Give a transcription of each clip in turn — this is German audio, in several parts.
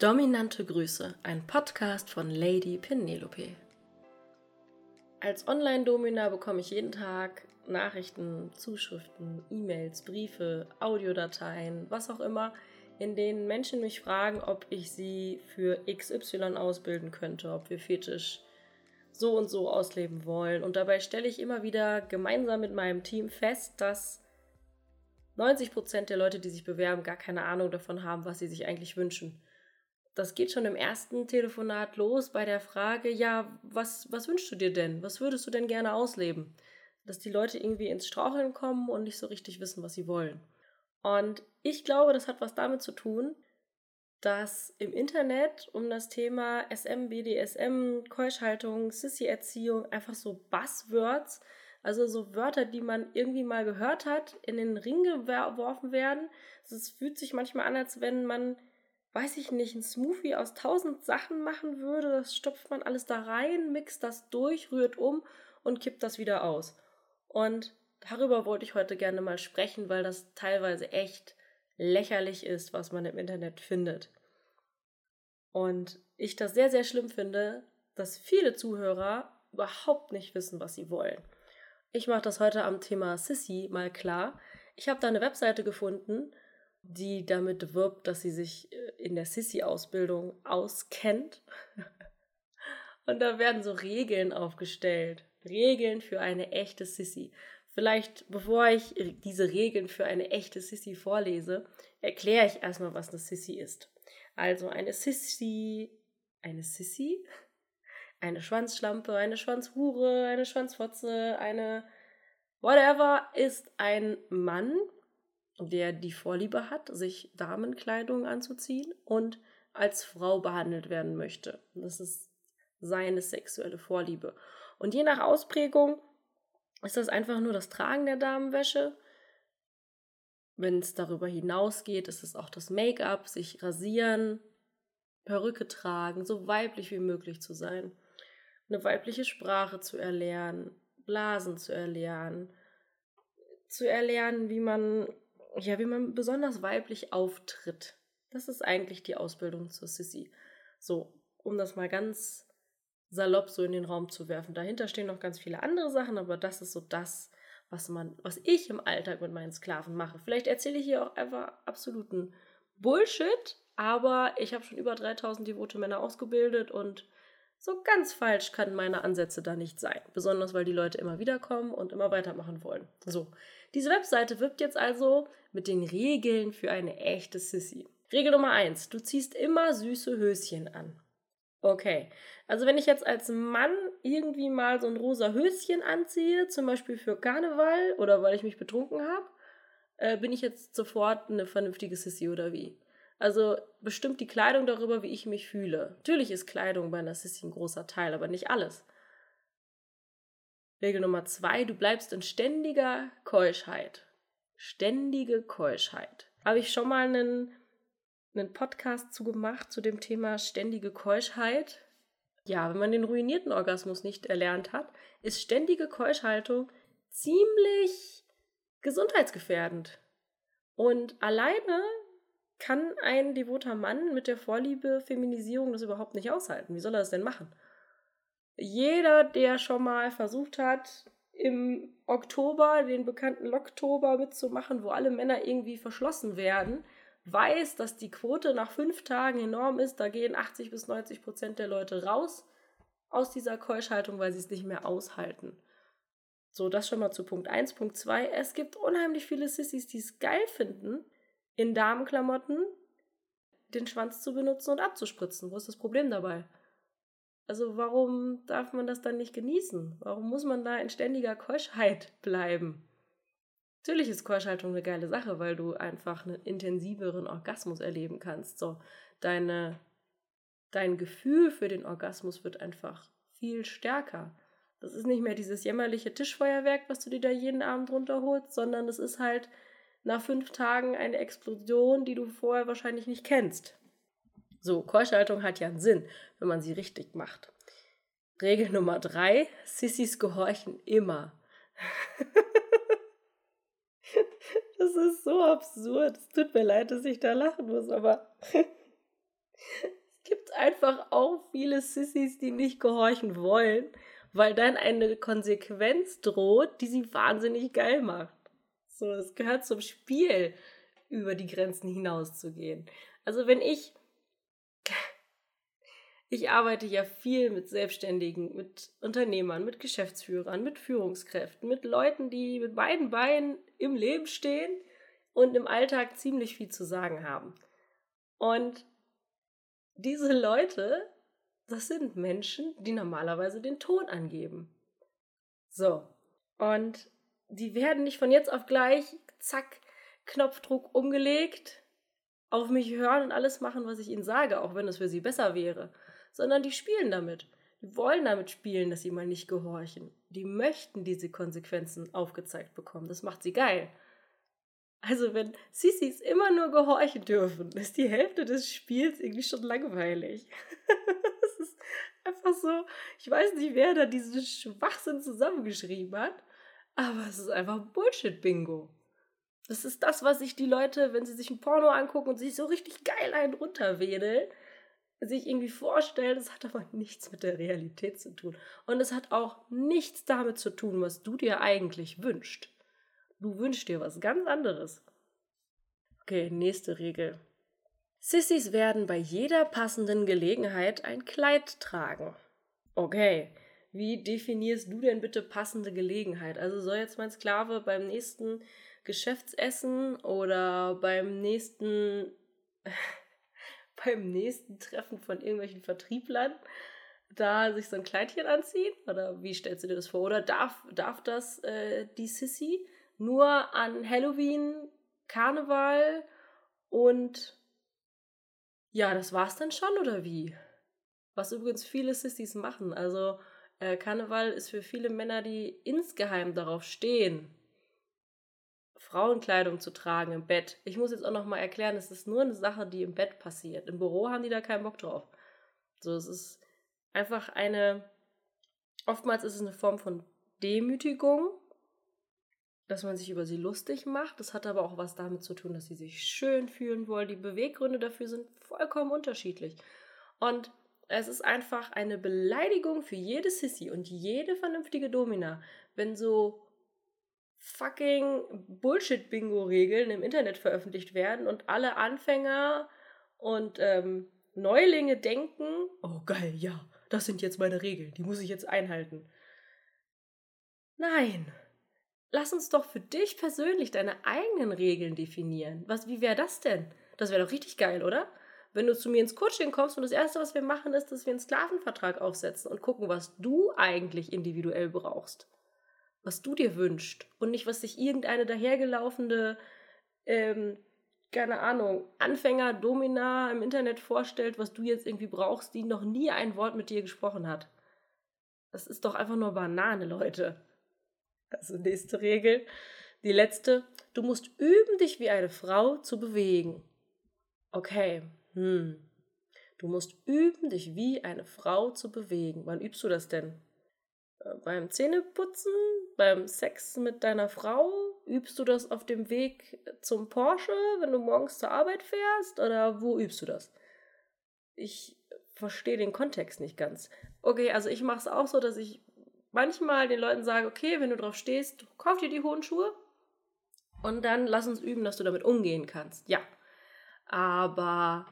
Dominante Grüße, ein Podcast von Lady Penelope. Als Online-Domina bekomme ich jeden Tag Nachrichten, Zuschriften, E-Mails, Briefe, Audiodateien, was auch immer, in denen Menschen mich fragen, ob ich sie für XY ausbilden könnte, ob wir Fetisch so und so ausleben wollen. Und dabei stelle ich immer wieder gemeinsam mit meinem Team fest, dass 90% der Leute, die sich bewerben, gar keine Ahnung davon haben, was sie sich eigentlich wünschen das geht schon im ersten Telefonat los bei der Frage, ja, was, was wünschst du dir denn? Was würdest du denn gerne ausleben? Dass die Leute irgendwie ins Straucheln kommen und nicht so richtig wissen, was sie wollen. Und ich glaube, das hat was damit zu tun, dass im Internet um das Thema SM, BDSM, Keuschhaltung, Sissy-Erziehung einfach so Buzzwords, also so Wörter, die man irgendwie mal gehört hat, in den Ring geworfen werden. Es fühlt sich manchmal an, als wenn man weiß ich nicht, ein Smoothie aus tausend Sachen machen würde. Das stopft man alles da rein, mixt das durch, rührt um und kippt das wieder aus. Und darüber wollte ich heute gerne mal sprechen, weil das teilweise echt lächerlich ist, was man im Internet findet. Und ich das sehr, sehr schlimm finde, dass viele Zuhörer überhaupt nicht wissen, was sie wollen. Ich mache das heute am Thema Sissy mal klar. Ich habe da eine Webseite gefunden, die damit wirbt, dass sie sich äh, in der Sissy-Ausbildung auskennt. Und da werden so Regeln aufgestellt. Regeln für eine echte Sissy. Vielleicht, bevor ich diese Regeln für eine echte Sissy vorlese, erkläre ich erstmal, was eine Sissy ist. Also eine Sissy, eine Sissy, eine Schwanzschlampe, eine Schwanzhure, eine Schwanzfotze, eine whatever ist ein Mann, der die Vorliebe hat, sich Damenkleidung anzuziehen und als Frau behandelt werden möchte. Das ist seine sexuelle Vorliebe. Und je nach Ausprägung ist das einfach nur das Tragen der Damenwäsche. Wenn es darüber hinausgeht, ist es auch das Make-up, sich rasieren, Perücke tragen, so weiblich wie möglich zu sein, eine weibliche Sprache zu erlernen, Blasen zu erlernen, zu erlernen, wie man ja, wie man besonders weiblich auftritt. Das ist eigentlich die Ausbildung zur Sissy. So, um das mal ganz salopp so in den Raum zu werfen. Dahinter stehen noch ganz viele andere Sachen, aber das ist so das, was man, was ich im Alltag mit meinen Sklaven mache. Vielleicht erzähle ich hier auch einfach absoluten Bullshit, aber ich habe schon über 3000 devote Männer ausgebildet und so ganz falsch kann meine Ansätze da nicht sein. Besonders weil die Leute immer wieder kommen und immer weitermachen wollen. So, diese Webseite wirbt jetzt also mit den Regeln für eine echte Sissy. Regel Nummer 1. Du ziehst immer süße Höschen an. Okay, also wenn ich jetzt als Mann irgendwie mal so ein rosa Höschen anziehe, zum Beispiel für Karneval oder weil ich mich betrunken habe, äh, bin ich jetzt sofort eine vernünftige Sissy oder wie? Also bestimmt die Kleidung darüber, wie ich mich fühle. Natürlich ist Kleidung bei Sissy ein großer Teil, aber nicht alles. Regel Nummer zwei, du bleibst in ständiger Keuschheit. Ständige Keuschheit. Habe ich schon mal einen, einen Podcast zu gemacht zu dem Thema ständige Keuschheit? Ja, wenn man den ruinierten Orgasmus nicht erlernt hat, ist ständige Keuschhaltung ziemlich gesundheitsgefährdend. Und alleine kann ein devoter Mann mit der Vorliebe Feminisierung das überhaupt nicht aushalten. Wie soll er das denn machen? Jeder, der schon mal versucht hat, im Oktober, den bekannten Locktober mitzumachen, wo alle Männer irgendwie verschlossen werden, weiß, dass die Quote nach fünf Tagen enorm ist. Da gehen 80 bis 90 Prozent der Leute raus aus dieser Keuschhaltung, weil sie es nicht mehr aushalten. So, das schon mal zu Punkt 1. Punkt 2. Es gibt unheimlich viele Sissys, die es geil finden, in Damenklamotten den Schwanz zu benutzen und abzuspritzen. Wo ist das Problem dabei? Also warum darf man das dann nicht genießen? Warum muss man da in ständiger Keuschheit bleiben? Natürlich ist Keuschhaltung eine geile Sache, weil du einfach einen intensiveren Orgasmus erleben kannst. So, deine, dein Gefühl für den Orgasmus wird einfach viel stärker. Das ist nicht mehr dieses jämmerliche Tischfeuerwerk, was du dir da jeden Abend runterholst, sondern es ist halt nach fünf Tagen eine Explosion, die du vorher wahrscheinlich nicht kennst. So, Keuschhaltung hat ja einen Sinn, wenn man sie richtig macht. Regel Nummer drei, Sissys gehorchen immer. das ist so absurd. Es tut mir leid, dass ich da lachen muss, aber einfach auch viele Sissys, die nicht gehorchen wollen, weil dann eine Konsequenz droht, die sie wahnsinnig geil macht. So, es gehört zum Spiel, über die Grenzen hinauszugehen. Also wenn ich ich arbeite ja viel mit Selbstständigen, mit Unternehmern, mit Geschäftsführern, mit Führungskräften, mit Leuten, die mit beiden Beinen im Leben stehen und im Alltag ziemlich viel zu sagen haben. Und diese Leute, das sind Menschen, die normalerweise den Ton angeben. So. Und die werden nicht von jetzt auf gleich, zack, Knopfdruck umgelegt, auf mich hören und alles machen, was ich ihnen sage, auch wenn es für sie besser wäre sondern die spielen damit. Die wollen damit spielen, dass sie mal nicht gehorchen. Die möchten diese Konsequenzen aufgezeigt bekommen. Das macht sie geil. Also wenn Sissis immer nur gehorchen dürfen, ist die Hälfte des Spiels irgendwie schon langweilig. das ist einfach so, ich weiß nicht, wer da diesen Schwachsinn zusammengeschrieben hat, aber es ist einfach Bullshit-Bingo. Das ist das, was sich die Leute, wenn sie sich ein Porno angucken und sich so richtig geil einen runterwedeln, sich irgendwie vorstellen, das hat aber nichts mit der Realität zu tun. Und es hat auch nichts damit zu tun, was du dir eigentlich wünschst. Du wünschst dir was ganz anderes. Okay, nächste Regel. Sissys werden bei jeder passenden Gelegenheit ein Kleid tragen. Okay, wie definierst du denn bitte passende Gelegenheit? Also soll jetzt mein Sklave beim nächsten Geschäftsessen oder beim nächsten beim nächsten Treffen von irgendwelchen Vertrieblern da sich so ein Kleidchen anziehen? Oder wie stellst du dir das vor? Oder darf, darf das äh, die Sissy nur an Halloween, Karneval und ja, das war's dann schon oder wie? Was übrigens viele Sissys machen. Also äh, Karneval ist für viele Männer, die insgeheim darauf stehen, Frauenkleidung zu tragen im Bett. Ich muss jetzt auch noch mal erklären, es ist nur eine Sache, die im Bett passiert. Im Büro haben die da keinen Bock drauf. So, es ist einfach eine. Oftmals ist es eine Form von Demütigung, dass man sich über sie lustig macht. Das hat aber auch was damit zu tun, dass sie sich schön fühlen wollen. Die Beweggründe dafür sind vollkommen unterschiedlich. Und es ist einfach eine Beleidigung für jede Sissy und jede vernünftige Domina, wenn so fucking Bullshit-Bingo-Regeln im Internet veröffentlicht werden und alle Anfänger und ähm, Neulinge denken, oh geil, ja, das sind jetzt meine Regeln, die muss ich jetzt einhalten. Nein, lass uns doch für dich persönlich deine eigenen Regeln definieren. Was, wie wäre das denn? Das wäre doch richtig geil, oder? Wenn du zu mir ins Coaching kommst und das Erste, was wir machen, ist, dass wir einen Sklavenvertrag aufsetzen und gucken, was du eigentlich individuell brauchst was du dir wünschst und nicht, was sich irgendeine dahergelaufene, ähm, keine Ahnung, Anfänger, Domina im Internet vorstellt, was du jetzt irgendwie brauchst, die noch nie ein Wort mit dir gesprochen hat. Das ist doch einfach nur Banane, Leute. Also nächste Regel. Die letzte. Du musst üben, dich wie eine Frau zu bewegen. Okay. Hm. Du musst üben, dich wie eine Frau zu bewegen. Wann übst du das denn? Äh, beim Zähneputzen, beim Sex mit deiner Frau? Übst du das auf dem Weg zum Porsche, wenn du morgens zur Arbeit fährst? Oder wo übst du das? Ich verstehe den Kontext nicht ganz. Okay, also ich mache es auch so, dass ich manchmal den Leuten sage, okay, wenn du drauf stehst, kauf dir die hohen Schuhe und dann lass uns üben, dass du damit umgehen kannst. Ja. Aber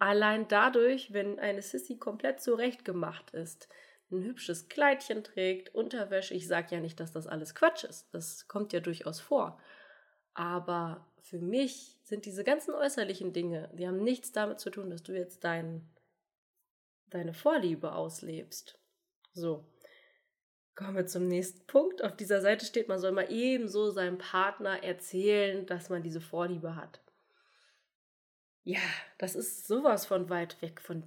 allein dadurch, wenn eine Sissy komplett zurechtgemacht ist, ein hübsches Kleidchen trägt, Unterwäsche. Ich sage ja nicht, dass das alles Quatsch ist. Das kommt ja durchaus vor. Aber für mich sind diese ganzen äußerlichen Dinge, die haben nichts damit zu tun, dass du jetzt dein, deine Vorliebe auslebst. So. Kommen wir zum nächsten Punkt. Auf dieser Seite steht, man soll mal ebenso seinem Partner erzählen, dass man diese Vorliebe hat. Ja, das ist sowas von weit weg von,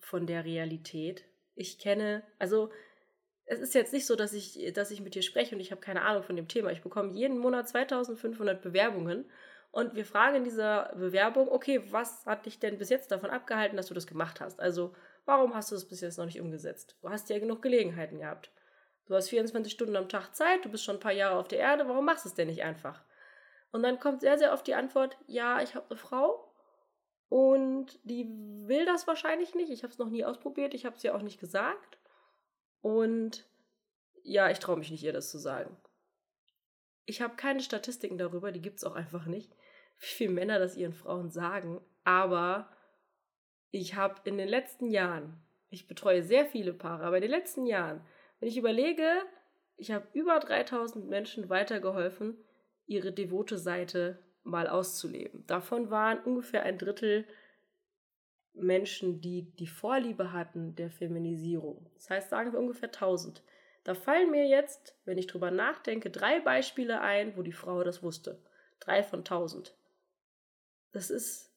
von der Realität. Ich kenne, also es ist jetzt nicht so, dass ich, dass ich mit dir spreche und ich habe keine Ahnung von dem Thema. Ich bekomme jeden Monat 2500 Bewerbungen und wir fragen in dieser Bewerbung, okay, was hat dich denn bis jetzt davon abgehalten, dass du das gemacht hast? Also, warum hast du das bis jetzt noch nicht umgesetzt? Du hast ja genug Gelegenheiten gehabt. Du hast 24 Stunden am Tag Zeit, du bist schon ein paar Jahre auf der Erde, warum machst du es denn nicht einfach? Und dann kommt sehr, sehr oft die Antwort, ja, ich habe eine Frau Und die will das wahrscheinlich nicht. Ich habe es noch nie ausprobiert. Ich habe es ihr auch nicht gesagt. Und ja, ich traue mich nicht, ihr das zu sagen. Ich habe keine Statistiken darüber, die gibt es auch einfach nicht, wie viele Männer das ihren Frauen sagen. Aber ich habe in den letzten Jahren, ich betreue sehr viele Paare, aber in den letzten Jahren, wenn ich überlege, ich habe über 3000 Menschen weitergeholfen, ihre devote Seite mal auszuleben. Davon waren ungefähr ein Drittel Menschen, die die Vorliebe hatten der Feminisierung. Das heißt, sagen wir ungefähr 1000. Da fallen mir jetzt, wenn ich drüber nachdenke, drei Beispiele ein, wo die Frau das wusste. Drei von 1000. Das ist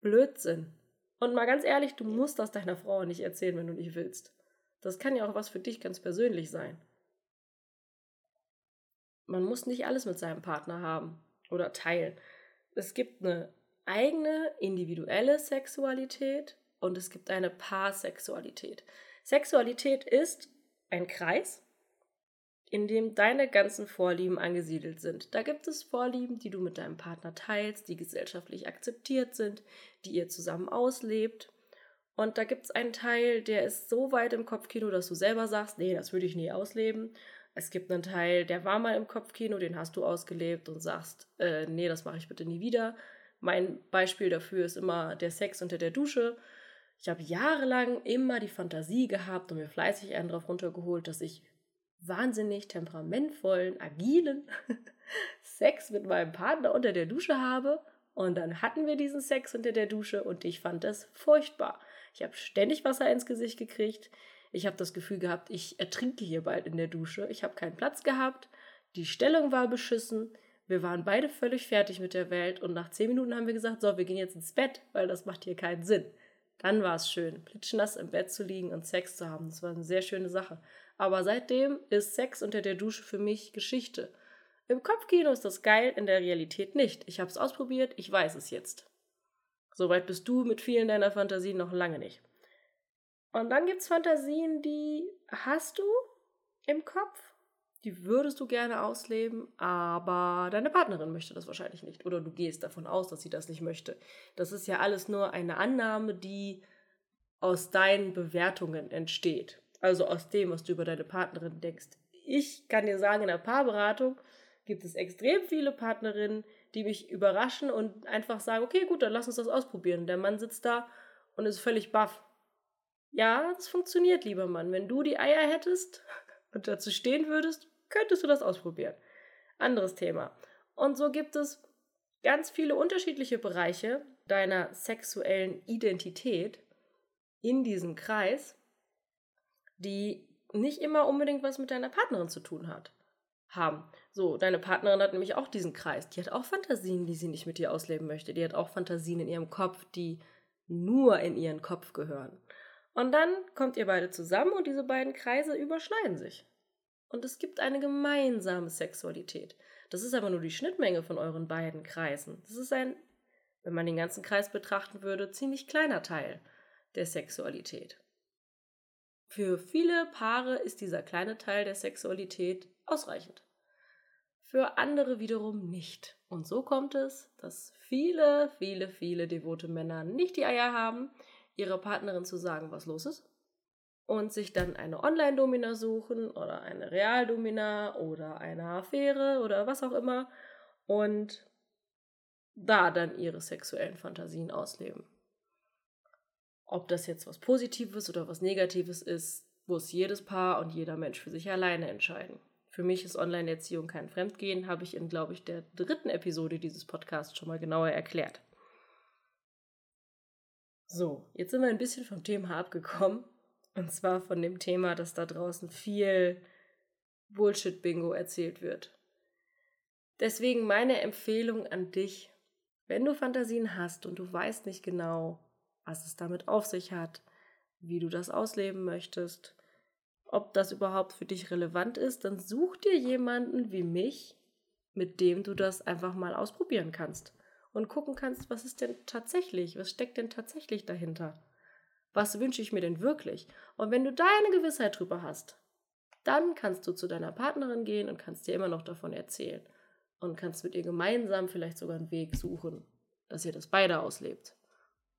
Blödsinn. Und mal ganz ehrlich, du musst das deiner Frau nicht erzählen, wenn du nicht willst. Das kann ja auch was für dich ganz persönlich sein. Man muss nicht alles mit seinem Partner haben oder teilen. Es gibt eine eigene individuelle Sexualität und es gibt eine Paarsexualität. Sexualität ist ein Kreis, in dem deine ganzen Vorlieben angesiedelt sind. Da gibt es Vorlieben, die du mit deinem Partner teilst, die gesellschaftlich akzeptiert sind, die ihr zusammen auslebt. Und da gibt es einen Teil, der ist so weit im Kopfkino, dass du selber sagst, nee, das würde ich nie ausleben. Es gibt einen Teil, der war mal im Kopfkino, den hast du ausgelebt und sagst, äh, nee, das mache ich bitte nie wieder. Mein Beispiel dafür ist immer der Sex unter der Dusche. Ich habe jahrelang immer die Fantasie gehabt und mir fleißig einen drauf runtergeholt, dass ich wahnsinnig temperamentvollen, agilen Sex mit meinem Partner unter der Dusche habe. Und dann hatten wir diesen Sex unter der Dusche und ich fand das furchtbar. Ich habe ständig Wasser ins Gesicht gekriegt. Ich habe das Gefühl gehabt, ich ertrinke hier bald in der Dusche. Ich habe keinen Platz gehabt. Die Stellung war beschissen. Wir waren beide völlig fertig mit der Welt und nach zehn Minuten haben wir gesagt, so, wir gehen jetzt ins Bett, weil das macht hier keinen Sinn. Dann war es schön, plitschnass im Bett zu liegen und Sex zu haben. Das war eine sehr schöne Sache. Aber seitdem ist Sex unter der Dusche für mich Geschichte. Im Kopfkino ist das geil, in der Realität nicht. Ich habe es ausprobiert, ich weiß es jetzt. Soweit bist du mit vielen deiner Fantasien noch lange nicht. Und dann gibt es Fantasien, die hast du im Kopf die würdest du gerne ausleben, aber deine Partnerin möchte das wahrscheinlich nicht. Oder du gehst davon aus, dass sie das nicht möchte. Das ist ja alles nur eine Annahme, die aus deinen Bewertungen entsteht. Also aus dem, was du über deine Partnerin denkst. Ich kann dir sagen, in der Paarberatung gibt es extrem viele Partnerinnen, die mich überraschen und einfach sagen, okay, gut, dann lass uns das ausprobieren. Der Mann sitzt da und ist völlig baff. Ja, das funktioniert, lieber Mann. Wenn du die Eier hättest und dazu stehen würdest, könntest du das ausprobieren. Anderes Thema. Und so gibt es ganz viele unterschiedliche Bereiche deiner sexuellen Identität in diesem Kreis, die nicht immer unbedingt was mit deiner Partnerin zu tun hat. Haben. So, deine Partnerin hat nämlich auch diesen Kreis. Die hat auch Fantasien, die sie nicht mit dir ausleben möchte. Die hat auch Fantasien in ihrem Kopf, die nur in ihren Kopf gehören. Und dann kommt ihr beide zusammen und diese beiden Kreise überschneiden sich und es gibt eine gemeinsame Sexualität. Das ist aber nur die Schnittmenge von euren beiden Kreisen. Das ist ein, wenn man den ganzen Kreis betrachten würde, ziemlich kleiner Teil der Sexualität. Für viele Paare ist dieser kleine Teil der Sexualität ausreichend. Für andere wiederum nicht. Und so kommt es, dass viele, viele, viele devote Männer nicht die Eier haben, ihrer Partnerin zu sagen, was los ist und sich dann eine Online-Domina suchen oder eine Real-Domina oder eine Affäre oder was auch immer und da dann ihre sexuellen Fantasien ausleben. Ob das jetzt was Positives oder was Negatives ist, muss jedes Paar und jeder Mensch für sich alleine entscheiden. Für mich ist Online-Erziehung kein Fremdgehen, habe ich in, glaube ich, der dritten Episode dieses Podcasts schon mal genauer erklärt. So, jetzt sind wir ein bisschen vom Thema abgekommen. Und zwar von dem Thema, dass da draußen viel Bullshit-Bingo erzählt wird. Deswegen meine Empfehlung an dich, wenn du Fantasien hast und du weißt nicht genau, was es damit auf sich hat, wie du das ausleben möchtest, ob das überhaupt für dich relevant ist, dann such dir jemanden wie mich, mit dem du das einfach mal ausprobieren kannst und gucken kannst, was ist denn tatsächlich, was steckt denn tatsächlich dahinter. Was wünsche ich mir denn wirklich? Und wenn du da eine Gewissheit drüber hast, dann kannst du zu deiner Partnerin gehen und kannst dir immer noch davon erzählen. Und kannst mit ihr gemeinsam vielleicht sogar einen Weg suchen, dass ihr das beide auslebt.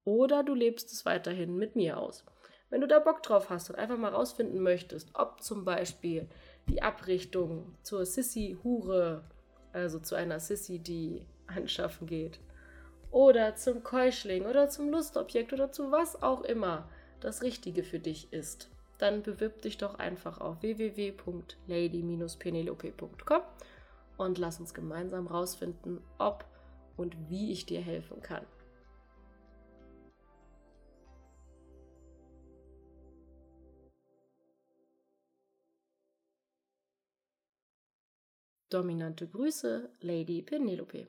Oder du lebst es weiterhin mit mir aus. Wenn du da Bock drauf hast und einfach mal rausfinden möchtest, ob zum Beispiel die Abrichtung zur Sissy-Hure, also zu einer Sissy, die anschaffen geht, oder zum Keuschling oder zum Lustobjekt oder zu was auch immer das Richtige für dich ist, dann bewirb dich doch einfach auf www.lady-penelope.com und lass uns gemeinsam rausfinden, ob und wie ich dir helfen kann. Dominante Grüße, Lady Penelope.